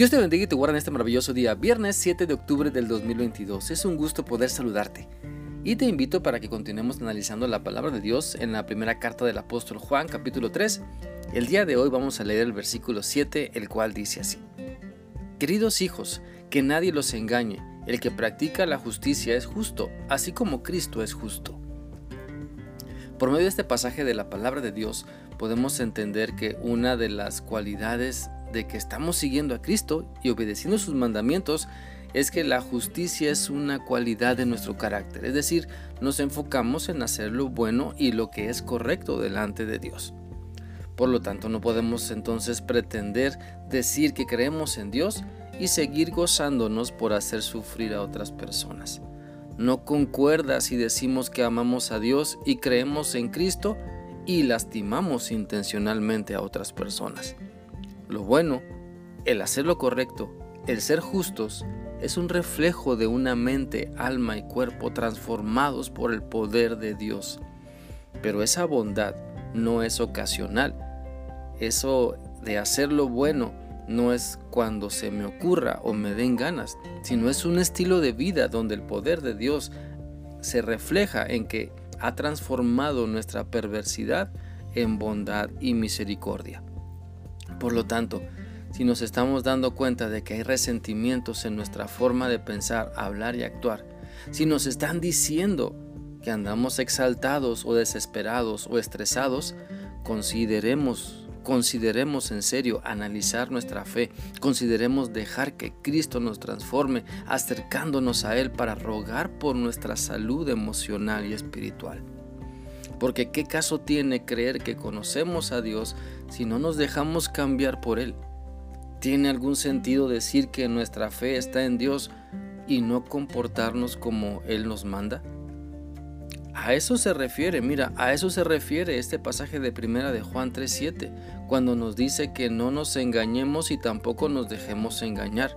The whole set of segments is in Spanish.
Dios te bendiga y te guarda en este maravilloso día, viernes 7 de octubre del 2022. Es un gusto poder saludarte. Y te invito para que continuemos analizando la palabra de Dios en la primera carta del apóstol Juan, capítulo 3. El día de hoy vamos a leer el versículo 7, el cual dice así. Queridos hijos, que nadie los engañe. El que practica la justicia es justo, así como Cristo es justo. Por medio de este pasaje de la palabra de Dios podemos entender que una de las cualidades de que estamos siguiendo a Cristo y obedeciendo sus mandamientos es que la justicia es una cualidad de nuestro carácter, es decir, nos enfocamos en hacer lo bueno y lo que es correcto delante de Dios. Por lo tanto, no podemos entonces pretender decir que creemos en Dios y seguir gozándonos por hacer sufrir a otras personas. No concuerda si decimos que amamos a Dios y creemos en Cristo y lastimamos intencionalmente a otras personas. Lo bueno, el hacer lo correcto, el ser justos, es un reflejo de una mente, alma y cuerpo transformados por el poder de Dios. Pero esa bondad no es ocasional. Eso de hacer lo bueno no es cuando se me ocurra o me den ganas, sino es un estilo de vida donde el poder de Dios se refleja en que ha transformado nuestra perversidad en bondad y misericordia. Por lo tanto, si nos estamos dando cuenta de que hay resentimientos en nuestra forma de pensar, hablar y actuar, si nos están diciendo que andamos exaltados o desesperados o estresados, consideremos, consideremos en serio analizar nuestra fe, consideremos dejar que Cristo nos transforme, acercándonos a Él para rogar por nuestra salud emocional y espiritual. Porque ¿qué caso tiene creer que conocemos a Dios si no nos dejamos cambiar por Él? ¿Tiene algún sentido decir que nuestra fe está en Dios y no comportarnos como Él nos manda? A eso se refiere, mira, a eso se refiere este pasaje de primera de Juan 3:7, cuando nos dice que no nos engañemos y tampoco nos dejemos engañar.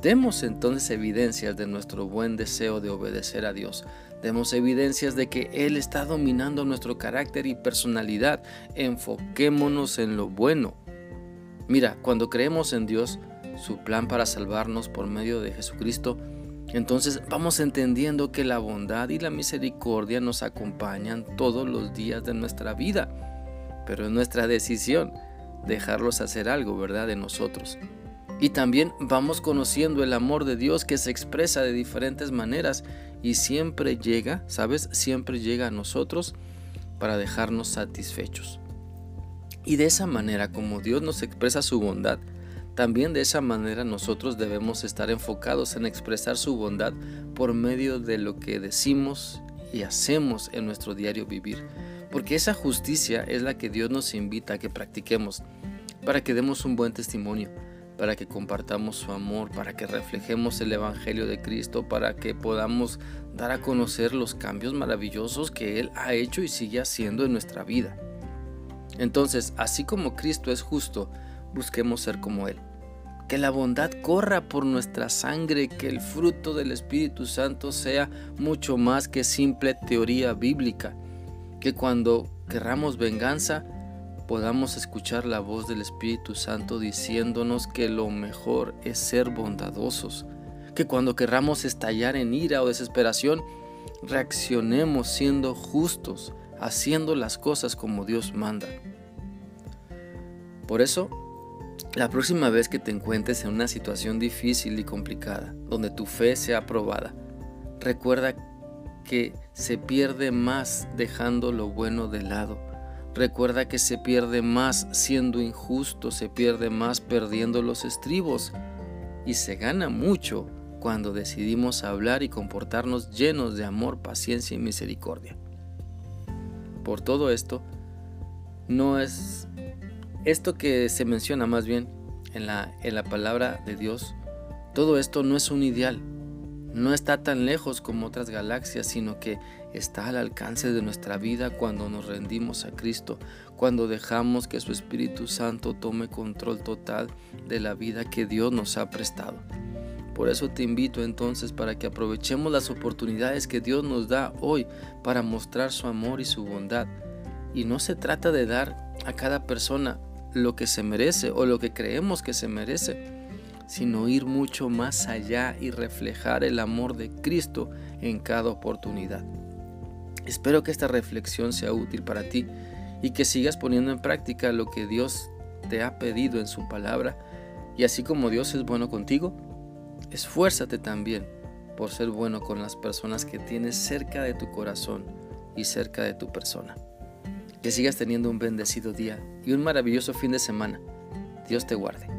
Demos entonces evidencias de nuestro buen deseo de obedecer a Dios. Demos evidencias de que Él está dominando nuestro carácter y personalidad. Enfoquémonos en lo bueno. Mira, cuando creemos en Dios, su plan para salvarnos por medio de Jesucristo, entonces vamos entendiendo que la bondad y la misericordia nos acompañan todos los días de nuestra vida. Pero es nuestra decisión dejarlos hacer algo, ¿verdad?, de nosotros. Y también vamos conociendo el amor de Dios que se expresa de diferentes maneras y siempre llega, ¿sabes? Siempre llega a nosotros para dejarnos satisfechos. Y de esa manera como Dios nos expresa su bondad, también de esa manera nosotros debemos estar enfocados en expresar su bondad por medio de lo que decimos y hacemos en nuestro diario vivir. Porque esa justicia es la que Dios nos invita a que practiquemos para que demos un buen testimonio para que compartamos su amor, para que reflejemos el Evangelio de Cristo, para que podamos dar a conocer los cambios maravillosos que Él ha hecho y sigue haciendo en nuestra vida. Entonces, así como Cristo es justo, busquemos ser como Él. Que la bondad corra por nuestra sangre, que el fruto del Espíritu Santo sea mucho más que simple teoría bíblica, que cuando querramos venganza, podamos escuchar la voz del Espíritu Santo diciéndonos que lo mejor es ser bondadosos, que cuando querramos estallar en ira o desesperación, reaccionemos siendo justos, haciendo las cosas como Dios manda. Por eso, la próxima vez que te encuentres en una situación difícil y complicada, donde tu fe sea probada, recuerda que se pierde más dejando lo bueno de lado Recuerda que se pierde más siendo injusto, se pierde más perdiendo los estribos y se gana mucho cuando decidimos hablar y comportarnos llenos de amor, paciencia y misericordia. Por todo esto, no es esto que se menciona más bien en la, en la palabra de Dios, todo esto no es un ideal, no está tan lejos como otras galaxias, sino que está al alcance de nuestra vida cuando nos rendimos a Cristo, cuando dejamos que su Espíritu Santo tome control total de la vida que Dios nos ha prestado. Por eso te invito entonces para que aprovechemos las oportunidades que Dios nos da hoy para mostrar su amor y su bondad. Y no se trata de dar a cada persona lo que se merece o lo que creemos que se merece, sino ir mucho más allá y reflejar el amor de Cristo en cada oportunidad. Espero que esta reflexión sea útil para ti y que sigas poniendo en práctica lo que Dios te ha pedido en su palabra. Y así como Dios es bueno contigo, esfuérzate también por ser bueno con las personas que tienes cerca de tu corazón y cerca de tu persona. Que sigas teniendo un bendecido día y un maravilloso fin de semana. Dios te guarde.